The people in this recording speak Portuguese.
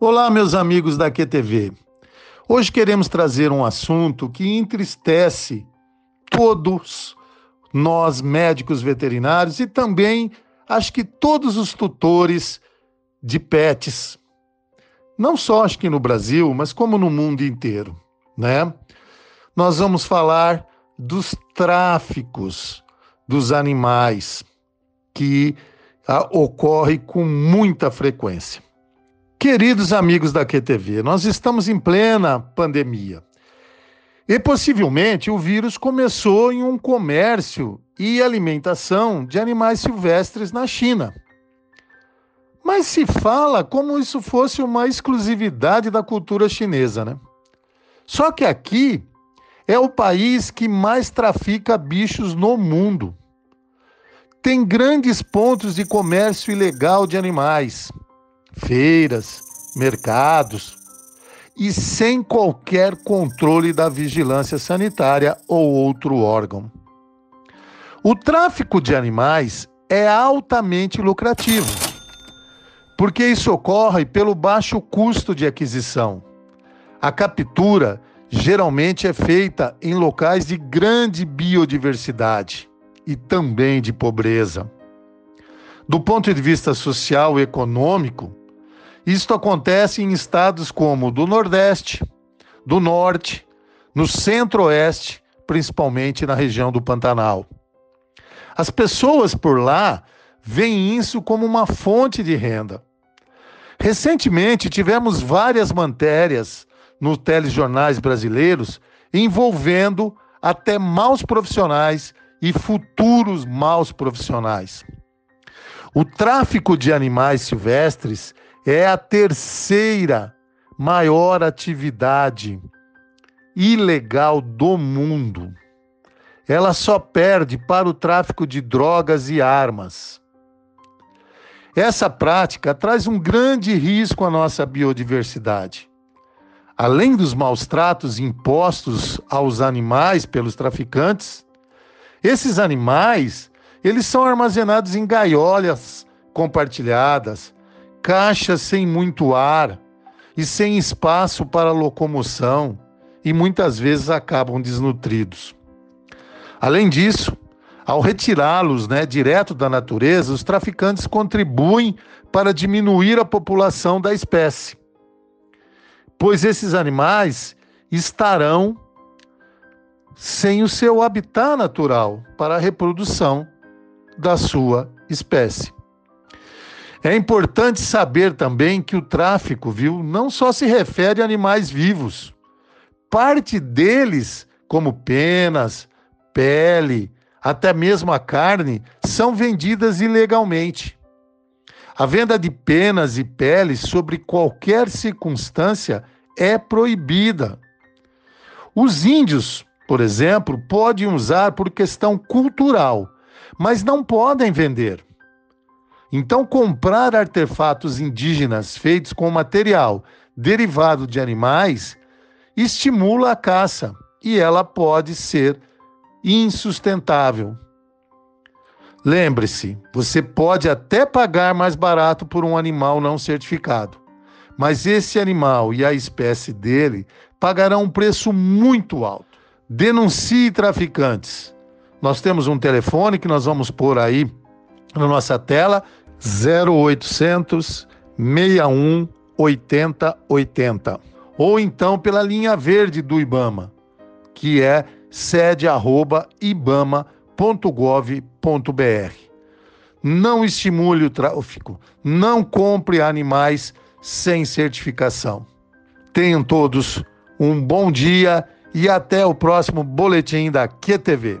Olá, meus amigos da QTV. Hoje queremos trazer um assunto que entristece todos nós, médicos veterinários, e também acho que todos os tutores de pets. Não só acho que no Brasil, mas como no mundo inteiro, né? Nós vamos falar dos tráficos dos animais que ah, ocorre com muita frequência. Queridos amigos da QTV, nós estamos em plena pandemia. E possivelmente o vírus começou em um comércio e alimentação de animais silvestres na China. Mas se fala como isso fosse uma exclusividade da cultura chinesa, né? Só que aqui é o país que mais trafica bichos no mundo. Tem grandes pontos de comércio ilegal de animais feiras, mercados, e sem qualquer controle da vigilância sanitária ou outro órgão. O tráfico de animais é altamente lucrativo, porque isso ocorre pelo baixo custo de aquisição. A captura geralmente é feita em locais de grande biodiversidade e também de pobreza. Do ponto de vista social e econômico, isto acontece em estados como do Nordeste, do Norte, no Centro-Oeste, principalmente na região do Pantanal. As pessoas por lá veem isso como uma fonte de renda. Recentemente tivemos várias matérias nos telejornais brasileiros envolvendo até maus profissionais e futuros maus profissionais. O tráfico de animais silvestres é a terceira maior atividade ilegal do mundo. Ela só perde para o tráfico de drogas e armas. Essa prática traz um grande risco à nossa biodiversidade. Além dos maus tratos impostos aos animais pelos traficantes, esses animais, eles são armazenados em gaiolas compartilhadas, caixas sem muito ar e sem espaço para locomoção e muitas vezes acabam desnutridos. Além disso, ao retirá-los né, direto da natureza, os traficantes contribuem para diminuir a população da espécie, pois esses animais estarão sem o seu habitat natural para a reprodução da sua espécie. É importante saber também que o tráfico, viu, não só se refere a animais vivos. Parte deles, como penas, pele, até mesmo a carne, são vendidas ilegalmente. A venda de penas e peles sobre qualquer circunstância é proibida. Os índios, por exemplo, podem usar por questão cultural, mas não podem vender. Então, comprar artefatos indígenas feitos com material derivado de animais estimula a caça e ela pode ser insustentável. Lembre-se, você pode até pagar mais barato por um animal não certificado, mas esse animal e a espécie dele pagarão um preço muito alto. Denuncie traficantes. Nós temos um telefone que nós vamos pôr aí na nossa tela 0800 61 80 80 ou então pela linha verde do IBAMA, que é sede@ibama.gov.br. Não estimule o tráfico, não compre animais sem certificação. Tenham todos um bom dia e até o próximo boletim da QTV.